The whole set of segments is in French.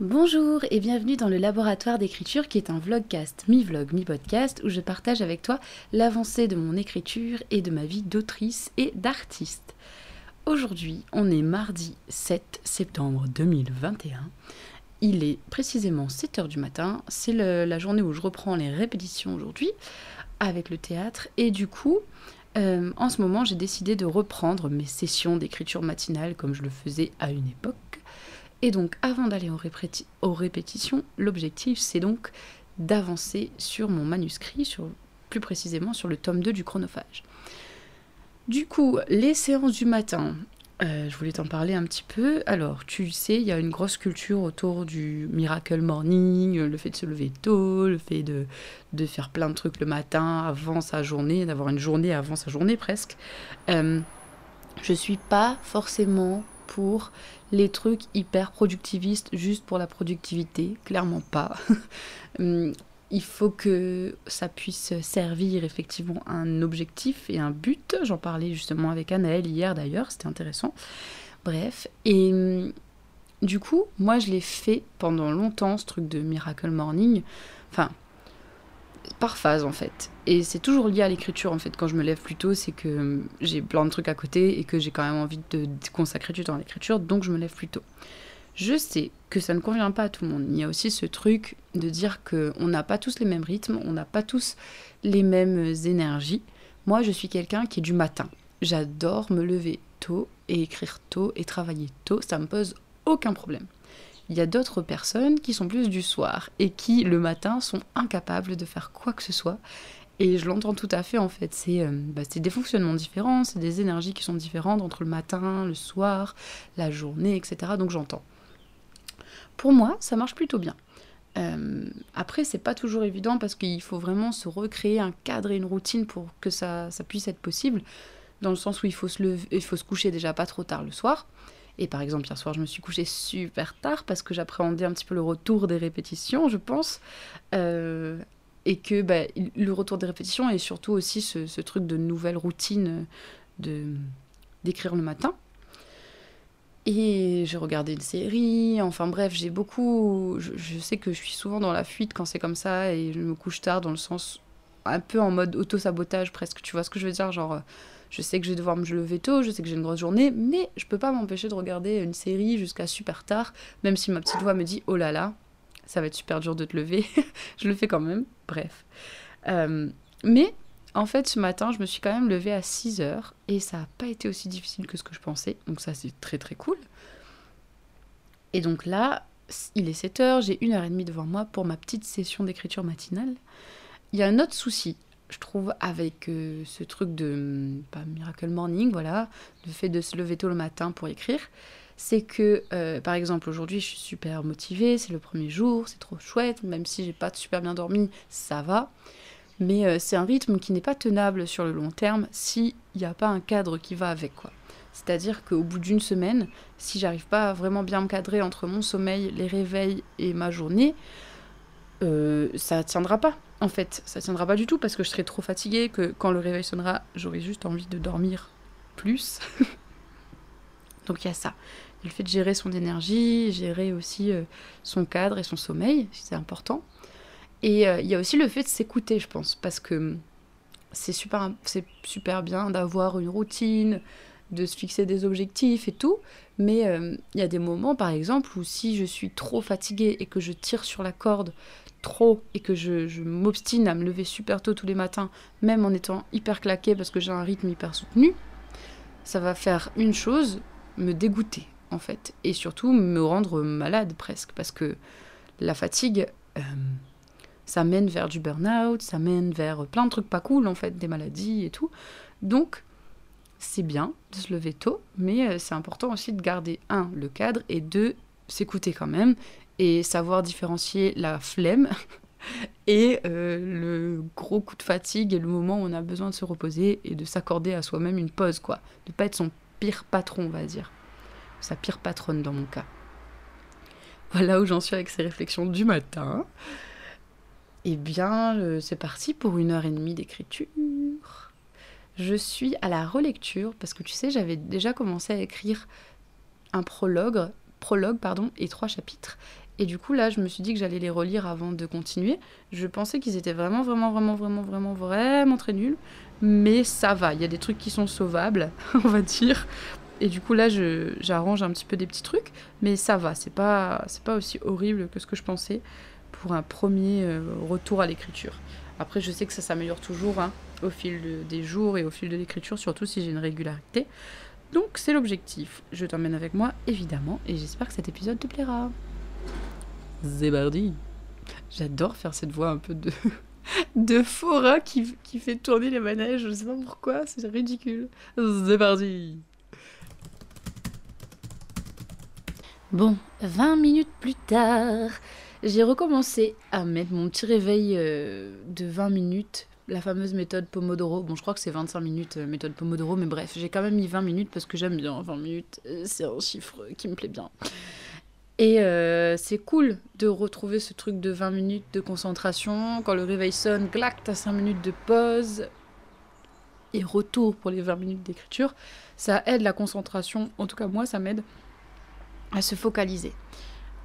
Bonjour et bienvenue dans le laboratoire d'écriture qui est un vlogcast, mi-vlog, mi-podcast où je partage avec toi l'avancée de mon écriture et de ma vie d'autrice et d'artiste. Aujourd'hui, on est mardi 7 septembre 2021. Il est précisément 7h du matin, c'est la journée où je reprends les répétitions aujourd'hui avec le théâtre et du coup, euh, en ce moment, j'ai décidé de reprendre mes sessions d'écriture matinale comme je le faisais à une époque et donc, avant d'aller aux, répétitions, l'objectif, c'est donc d'avancer sur mon manuscrit, plus précisément sur le tome 2 du chronophage. Du coup, les séances du matin, euh, je voulais t'en parler un petit peu. Alors, tu sais, il y a une grosse culture autour du miracle morning, le fait de se lever tôt, le fait de, de faire plein de trucs le matin avant sa journée, d'avoir une journée avant sa journée presque. Euh, je suis pas forcément pour les trucs hyper productivistes juste pour la productivité, clairement pas. Hum, il faut que ça puisse servir effectivement un objectif et un but. J'en parlais justement avec Anaëlle hier d'ailleurs, c'était intéressant. Bref, et hum, du coup, moi je l'ai fait pendant longtemps, ce truc de Miracle Morning. Enfin, par phase en fait. Et c'est toujours lié à l'écriture en fait. Quand je me lève plus tôt, c'est que hum, j'ai plein de trucs à côté et que j'ai quand même envie de consacrer du temps à l'écriture, donc je me lève plus tôt. Je sais que ça ne convient pas à tout le monde. Il y a aussi ce truc de dire qu'on n'a pas tous les mêmes rythmes, on n'a pas tous les mêmes énergies. Moi, je suis quelqu'un qui est du matin. J'adore me lever tôt et écrire tôt et travailler tôt. Ça me pose aucun problème il y a d'autres personnes qui sont plus du soir et qui le matin sont incapables de faire quoi que ce soit. Et je l'entends tout à fait en fait, c'est euh, bah, des fonctionnements différents, c'est des énergies qui sont différentes entre le matin, le soir, la journée, etc. Donc j'entends. Pour moi, ça marche plutôt bien. Euh, après, c'est pas toujours évident parce qu'il faut vraiment se recréer un cadre et une routine pour que ça, ça puisse être possible, dans le sens où il faut se lever, il faut se coucher déjà pas trop tard le soir. Et par exemple, hier soir, je me suis couchée super tard parce que j'appréhendais un petit peu le retour des répétitions, je pense. Euh, et que bah, le retour des répétitions et surtout aussi ce, truc de nouvelle routine de d'écrire le matin. Et j'ai regardé une série, enfin bref, j'ai beaucoup. Je, sais que je suis souvent dans la fuite quand c'est comme ça et je me couche tard dans le sens un peu en mode auto-sabotage presque. Tu vois ce que je veux dire Genre je sais que je vais devoir me lever tôt, je sais que j'ai une grosse journée, mais je peux pas m'empêcher de regarder une série jusqu'à super tard, même si ma petite voix me dit oh là là, ça va être super dur de te lever. je le fais quand même, bref. Euh, mais en fait, ce matin, je me suis quand même levée à 6 heures et ça n'a pas été aussi difficile que ce que je pensais, donc ça c'est très très cool. Et donc là, il est 7 heures, j'ai une heure et demie devant moi pour ma petite session d'écriture matinale. Il y a un autre souci, je trouve, avec euh, ce truc de pas Miracle Morning, voilà, le fait de se lever tôt le matin pour écrire, c'est que, euh, par exemple, aujourd'hui, je suis super motivée, c'est le premier jour, c'est trop chouette, même si j'ai pas super bien dormi, ça va. Mais euh, c'est un rythme qui n'est pas tenable sur le long terme s'il n'y a pas un cadre qui va avec, quoi. C'est-à-dire qu'au bout d'une semaine, si j'arrive pas à vraiment bien me cadrer entre mon sommeil, les réveils et ma journée, ça tiendra pas en fait, ça tiendra pas du tout parce que je serai trop fatiguée que quand le réveil sonnera, j'aurai juste envie de dormir plus. Donc il y a ça. le fait de gérer son énergie, gérer aussi euh, son cadre et son sommeil, c'est important. Et euh, il y a aussi le fait de s'écouter, je pense, parce que hum, c'est super, bien d'avoir une routine, de se fixer des objectifs et tout. Mais euh, il y a des moments, par exemple, où si je suis trop fatiguée et que je tire sur la corde trop et que je, m'obstine à me lever super tôt tous les matins, même en étant hyper claqué parce que j'ai un rythme hyper soutenu, ça va faire une chose, me dégoûter en fait, et surtout me rendre malade presque, parce que la fatigue, euh, ça mène vers du burn-out, ça mène vers plein de trucs pas cool en fait, des maladies et tout. Donc, c'est bien de se lever tôt, mais euh, c'est important aussi de garder, un, le cadre, et deux, s'écouter quand même, et savoir différencier la flemme et euh, le gros coup de fatigue et le moment où on a besoin de se reposer et de s'accorder à soi-même une pause, quoi. De pas être son pire patron, on va dire. Sa pire patronne dans mon cas. Voilà où j'en suis avec ces réflexions du matin. Eh bien, euh, c'est parti pour une heure et demie d'écriture. Je suis à la relecture parce que tu sais, j'avais déjà commencé à écrire un prologue, prologue pardon, et trois chapitres. Et du coup, là, je me suis dit que j'allais les relire avant de continuer. Je pensais qu'ils étaient vraiment, vraiment, vraiment, vraiment, vraiment, vraiment très nuls. Mais ça va, il y a des trucs qui sont sauvables, on va dire. Et du coup, là, j'arrange un petit peu des petits trucs. Mais ça va, c'est pas, pas aussi horrible que ce que je pensais pour un premier euh, retour à l'écriture. Après, je sais que ça s'améliore toujours hein, au fil des jours et au fil de l'écriture, surtout si j'ai une régularité. Donc, c'est l'objectif. Je t'emmène avec moi, évidemment, et j'espère que cet épisode te plaira. Zébardi. J'adore faire cette voix un peu de, de forain qui, qui fait tourner les manèges. Je sais pas pourquoi, c'est ridicule. Zébardi. Bon, 20 minutes plus tard, j'ai recommencé à mettre mon petit réveil euh, de 20 minutes, la fameuse méthode Pomodoro. Bon, je crois que c'est 25 minutes euh, méthode Pomodoro, mais bref, j'ai quand même mis 20 minutes parce que j'aime bien 20 minutes. Euh, c'est un chiffre qui me plaît bien. Et c'est cool de retrouver ce truc de 20 minutes de concentration. Quand le réveil sonne, clac, t'as 5 minutes de pause et retour pour les 20 minutes d'écriture. Ça aide la concentration, en tout cas moi ça m'aide à se focaliser.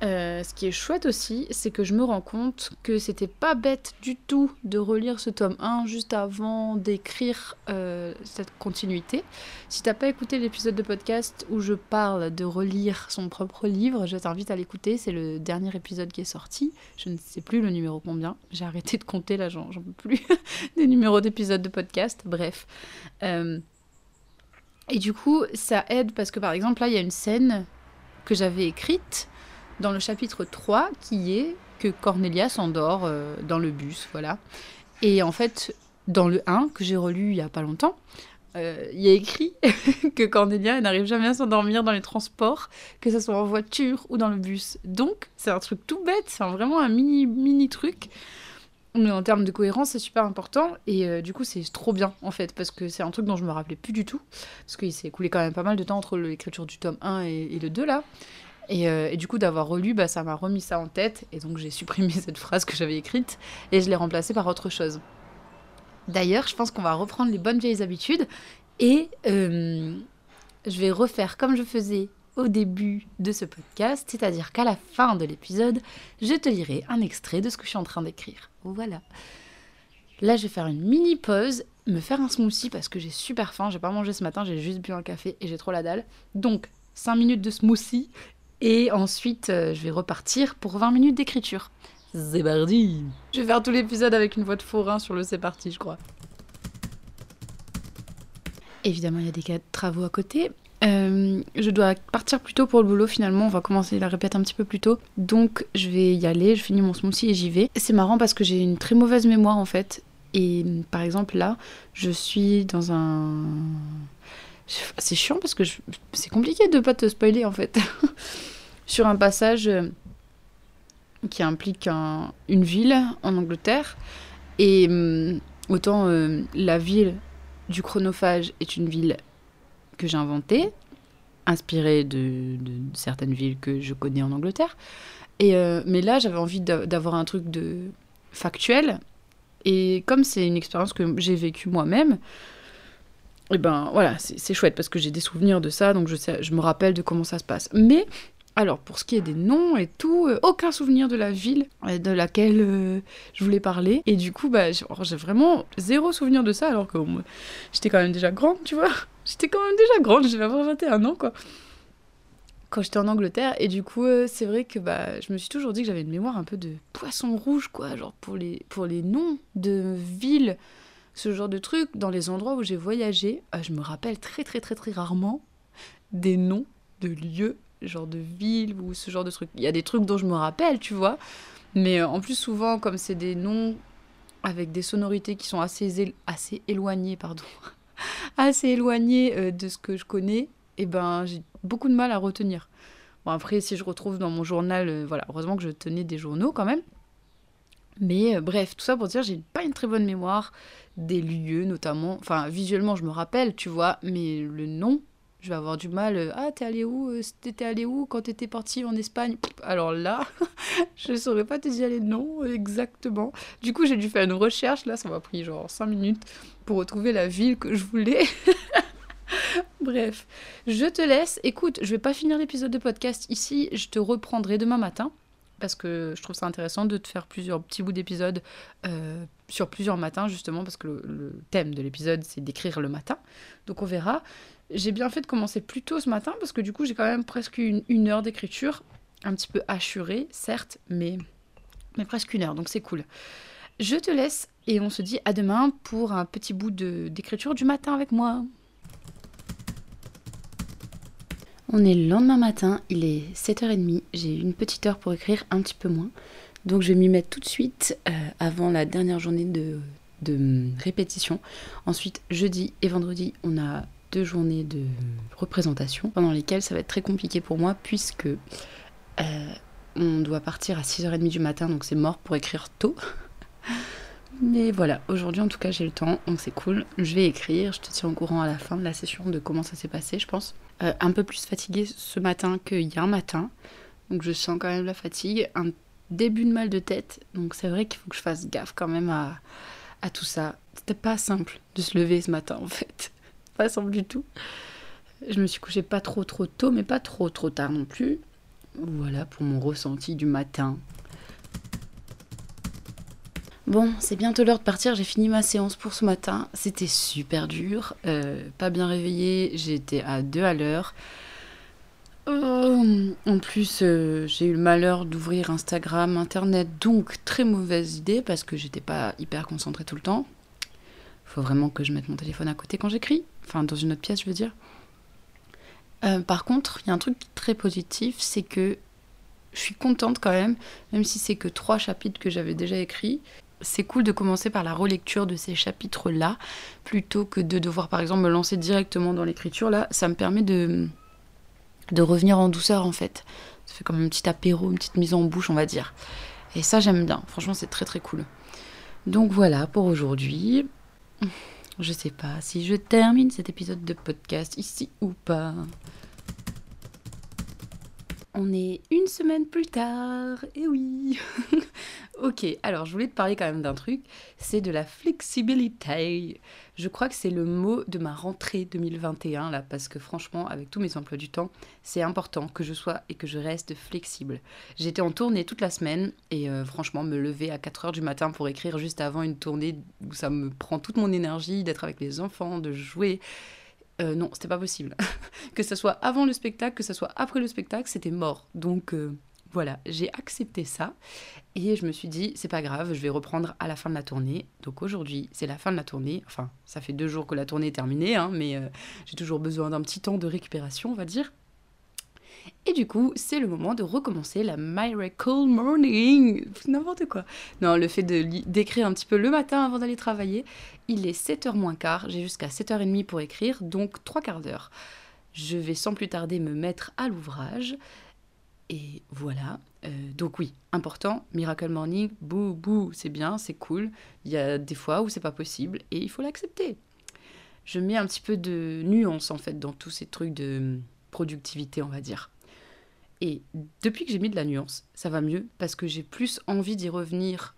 Euh, ce qui est chouette aussi, c'est que je me rends compte que c'était pas bête du tout de relire ce tome 1 juste avant d'écrire euh, cette continuité. Si t'as pas écouté l'épisode de podcast où je parle de relire son propre livre, je t'invite à l'écouter. C'est le dernier épisode qui est sorti. Je ne sais plus le numéro combien. J'ai arrêté de compter là, j'en peux plus des numéros d'épisodes de podcast. Bref. Euh, et du coup, ça aide parce que par exemple, là, il y a une scène que j'avais écrite dans le chapitre 3 qui est que Cornelia s'endort euh, dans le bus, voilà. Et en fait, dans le 1 que j'ai relu il y a pas longtemps, euh, il y a écrit que Cornelia n'arrive jamais à s'endormir dans les transports, que ce soit en voiture ou dans le bus. Donc, c'est un truc tout bête, c'est vraiment un mini, mini truc. Mais en termes de cohérence, c'est super important. Et euh, du coup, c'est trop bien, en fait, parce que c'est un truc dont je me rappelais plus du tout. Parce qu'il s'est écoulé quand même pas mal de temps entre l'écriture du tome 1 et, le 2, là. Euh, et, du coup, d'avoir relu, bah, ça m'a remis ça en tête. Et donc, j'ai supprimé cette phrase que j'avais écrite et je l'ai remplacée par autre chose. D'ailleurs, je pense qu'on va reprendre les bonnes vieilles habitudes. Et euh, je vais refaire comme je faisais au début de ce podcast, c'est-à-dire qu'à la fin de l'épisode, je te lirai un extrait de ce que je suis en train d'écrire. Voilà. Là, je vais faire une mini pause, me faire un smoothie parce que j'ai super faim. J'ai pas mangé ce matin, j'ai juste bu un café et j'ai trop la dalle. Donc, 5 minutes de smoothie et ensuite, euh, je vais repartir pour 20 minutes d'écriture. C'est parti Je vais faire tout l'épisode avec une voix de forain sur le c'est parti, je crois. Évidemment, il y a des cas de travaux à côté. Euh, je dois partir plus tôt pour le boulot finalement, on va commencer la répète un petit peu plus tôt. Donc je vais y aller, je finis mon smoothie et j'y vais. C'est marrant parce que j'ai une très mauvaise mémoire en fait. Et par exemple là, je suis dans un... C'est chiant parce que c'est compliqué de pas te spoiler en fait. Sur un passage euh, qui implique une ville en Angleterre. Et hum, autant euh, la ville du chronophage est une ville que j'ai inventé, inspiré de, certaines villes que je connais en Angleterre. Et, euh, mais là, j'avais envie d'avoir un truc de factuel. Et comme c'est une expérience que j'ai vécue moi-même, et eh ben voilà, c'est chouette parce que j'ai des souvenirs de ça, donc je, je me rappelle de comment ça se passe. Mais alors, pour ce qui est des noms et tout, euh, aucun souvenir de la ville euh, de laquelle euh, je voulais parler. Et du coup, bah, j'ai vraiment zéro souvenir de ça, alors que j'étais quand même déjà grande, tu vois. J'étais quand même déjà grande, je vais avoir 21 ans, quoi. Quand j'étais en Angleterre, et du coup, c'est vrai que bah, je me suis toujours dit que j'avais une mémoire un peu de poisson rouge, quoi. Genre, pour les, pour les noms de villes, ce genre de trucs, dans les endroits où j'ai voyagé, je me rappelle très, très, très, très rarement des noms de lieux genre de ville ou ce genre de trucs. Il y a des trucs dont je me rappelle, tu vois. Mais euh, en plus, souvent, comme c'est des noms avec des sonorités qui sont assez, assez éloignées, pardon, assez éloignées euh, de ce que je connais, eh ben j'ai beaucoup de mal à retenir. Bon, après, si je retrouve dans mon journal, euh, voilà, heureusement que je tenais des journaux quand même. Mais bref, tout ça pour dire, j'ai pas une très bonne mémoire des lieux notamment. Enfin, visuellement, je me rappelle, tu vois, mais le nom, je vais avoir du mal. Euh, ah, t'es allé où euh, T'étais allé où quand t'étais parti en Espagne? Alors là, je saurais pas te dire les noms exactement. Du coup, j'ai dû faire une recherche. Là, ça m'a pris genre 5 minutes pour retrouver la ville que je voulais. Bref, je te laisse. Écoute, je vais pas finir l'épisode de podcast ici. Je te reprendrai demain matin parce que je trouve ça intéressant de te faire plusieurs petits bouts d'épisodes euh, sur plusieurs matins, justement, parce que le, thème de l'épisode, c'est d'écrire le matin. Donc on verra. J'ai bien fait de commencer plus tôt ce matin, parce que du coup, j'ai quand même presque une, heure d'écriture, un petit peu hachurée, certes, mais, mais presque une heure, donc c'est cool. Je te laisse et on se dit à demain pour un petit bout d'écriture du matin avec moi. On est le lendemain matin, il est 7h30, j'ai une petite heure pour écrire, un petit peu moins. Donc je vais m'y mettre tout de suite euh, avant la dernière journée de, répétition. Ensuite, jeudi et vendredi, on a deux journées de représentation pendant lesquelles ça va être très compliqué pour moi puisque euh, on doit partir à 6h30 du matin, donc c'est mort pour écrire tôt. Mais voilà, aujourd'hui en tout cas j'ai le temps, donc c'est cool. Je vais écrire, je te tiens au courant à la fin de la session de comment ça s'est passé, je pense. Euh, un peu plus fatiguée ce matin qu'il y matin, donc je sens quand même la fatigue, un début de mal de tête, donc c'est vrai qu'il faut que je fasse gaffe quand même à, à tout ça. C'était pas simple de se lever ce matin en fait, pas simple du tout. Je me suis couchée pas trop trop tôt, mais pas trop trop tard non plus. Voilà pour mon ressenti du matin. Bon, c'est bientôt l'heure de partir, j'ai fini ma séance pour ce matin. C'était super dur, euh, pas bien réveillée, j'étais à deux à l'heure. Euh, en plus, euh, j'ai eu le malheur d'ouvrir Instagram, Internet, donc très mauvaise idée parce que j'étais pas hyper concentrée tout le temps. Faut vraiment que je mette mon téléphone à côté quand j'écris, enfin dans une autre pièce, je veux dire. par contre, il y a un truc très positif, c'est que je suis contente quand même, même si c'est que trois chapitres que j'avais déjà écrits, c'est cool de commencer par la relecture de ces chapitres-là, plutôt que de devoir par exemple me lancer directement dans l'écriture. Là, ça me permet de, de revenir en douceur en fait. Ça fait comme un petit apéro, une petite mise en bouche, on va dire. Et ça, j'aime bien. Franchement, c'est très très cool. Donc voilà pour aujourd'hui. Je sais pas si je termine cet épisode de podcast ici ou pas. On est une semaine plus tard, et eh oui. ok, alors je voulais te parler quand même d'un truc, c'est de la flexibilité. Je crois que c'est le mot de ma rentrée 2021 là, parce que franchement, avec tous mes emplois du temps, c'est important que je sois et que je reste flexible. J'étais en tournée toute la semaine et euh, franchement, me lever à 4 heures du matin pour écrire juste avant une tournée où ça me prend toute mon énergie d'être avec les enfants, de jouer euh, non, c'était pas possible. que ce soit avant le spectacle, que ce soit après le spectacle, c'était mort. Donc euh, voilà, j'ai accepté ça et je me suis dit, c'est pas grave, je vais reprendre à la fin de la tournée. Donc aujourd'hui, c'est la fin de la tournée. Enfin, ça fait deux jours que la tournée est terminée, hein, mais euh, j'ai toujours besoin d'un petit temps de récupération, on va dire. Et du coup, c'est le moment de recommencer la Miracle Morning. N'importe quoi. Non, le fait d'écrire un petit peu le matin avant d'aller travailler. Il est 7h moins quart. J'ai jusqu'à 7h30 pour écrire, donc 3 quarts d'heure. Je vais sans plus tarder me mettre à l'ouvrage. Et voilà. Euh, donc oui, important, Miracle Morning, bouh, bouh, c'est bien, c'est cool. Il y a des fois où c'est pas possible et il faut l'accepter. Je mets un petit peu de nuance en fait dans tous ces trucs de productivité, on va dire. Et depuis que j'ai mis de la nuance, ça va mieux parce que j'ai plus envie d'y revenir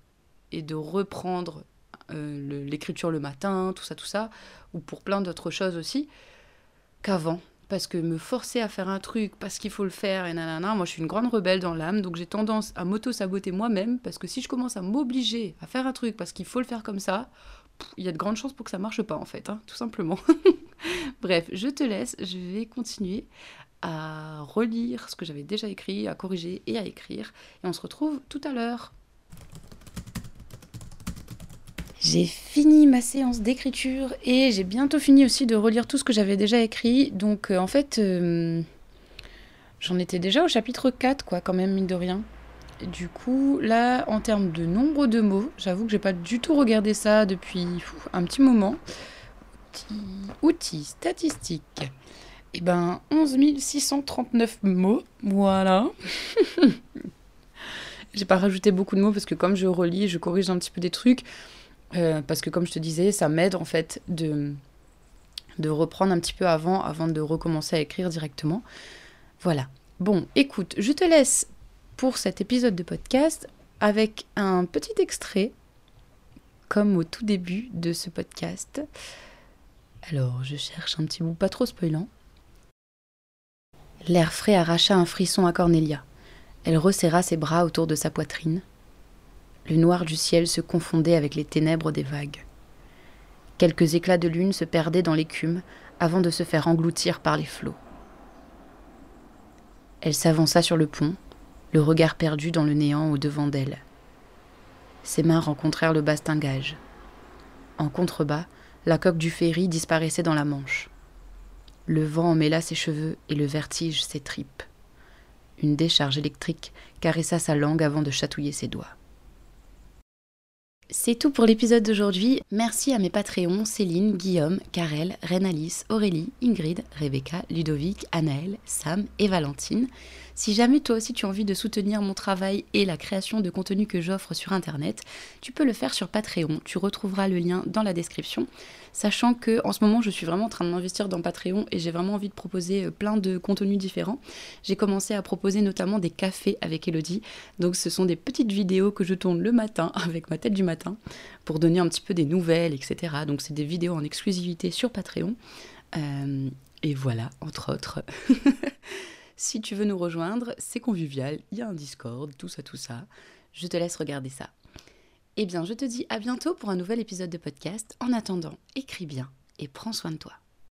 et de reprendre euh, l'écriture le matin, tout ça, tout ça, ou pour plein d'autres choses aussi, qu'avant. Parce que me forcer à faire un truc parce qu'il faut le faire et nanana, moi je suis une grande rebelle dans l'âme, donc j'ai tendance à m'auto-saboter moi-même parce que si je commence à m'obliger à faire un truc parce qu'il faut le faire comme ça, il y a de grandes chances pour que ça marche pas en fait, hein, tout simplement. Bref, je te laisse, je vais continuer à relire ce que j'avais déjà écrit, à corriger et à écrire. Et on se retrouve tout à l'heure. J'ai fini ma séance d'écriture et j'ai bientôt fini aussi de relire tout ce que j'avais déjà écrit. Donc euh, en fait, euh, j'en étais déjà au chapitre 4, quoi, quand même, mine de rien. Du coup, là, en termes de nombre de mots, j'avoue que j'ai pas du tout regardé ça depuis un petit moment. Outils, statistiques. Eh ben, 11 639 mots, voilà. J'ai pas rajouté beaucoup de mots parce que comme je relis, je corrige un petit peu des trucs. Euh, parce que comme je te disais, ça m'aide en fait de, de reprendre un petit peu avant, avant de recommencer à écrire directement. Voilà. Bon, écoute, je te laisse pour cet épisode de podcast avec un petit extrait, comme au tout début de ce podcast. Alors, je cherche un petit bout pas trop spoilant. L'air frais arracha un frisson à Cornelia. Elle resserra ses bras autour de sa poitrine. Le noir du ciel se confondait avec les ténèbres des vagues. Quelques éclats de lune se perdaient dans l'écume avant de se faire engloutir par les flots. Elle s'avança sur le pont, le regard perdu dans le néant au-devant d'elle. Ses mains rencontrèrent le bastingage. En contrebas, la coque du ferry disparaissait dans la Manche. Le vent emmêla ses cheveux et le vertige ses tripes. Une décharge électrique caressa sa langue avant de chatouiller ses doigts. C'est tout pour l'épisode d'aujourd'hui. Merci à mes Patreons Céline, Guillaume, Karel, Renalis, Aurélie, Ingrid, Rebecca, Ludovic, Anaël, Sam et Valentine. Si jamais toi aussi tu as envie de soutenir mon travail et la création de contenu que j'offre sur internet, tu peux le faire sur Patreon. Tu retrouveras le lien dans la description. Sachant que en ce moment je suis vraiment en train de m'investir dans Patreon et j'ai vraiment envie de proposer euh, plein de contenus différents. J'ai commencé à proposer notamment des cafés avec Elodie. Donc ce sont des petites vidéos que je tourne le matin avec ma tête du matin pour donner un petit peu des nouvelles, etc. Donc c'est des vidéos en exclusivité sur Patreon. Euh, et voilà, entre autres. si tu veux nous rejoindre, c'est convivial, il y a un Discord, tout ça, tout ça. Je te laisse regarder ça. Eh bien, je te dis à bientôt pour un nouvel épisode de podcast. En attendant, écris bien et prends soin de toi.